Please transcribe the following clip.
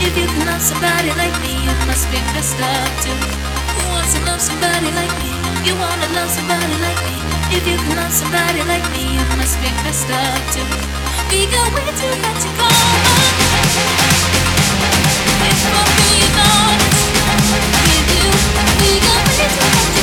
If you can love somebody like me, you must be messed up too. Who wants to love somebody like me? You wanna love somebody like me? If you can love somebody like me, you must be messed up too. We got way too much to go. We're both being honest with you. We got way too much.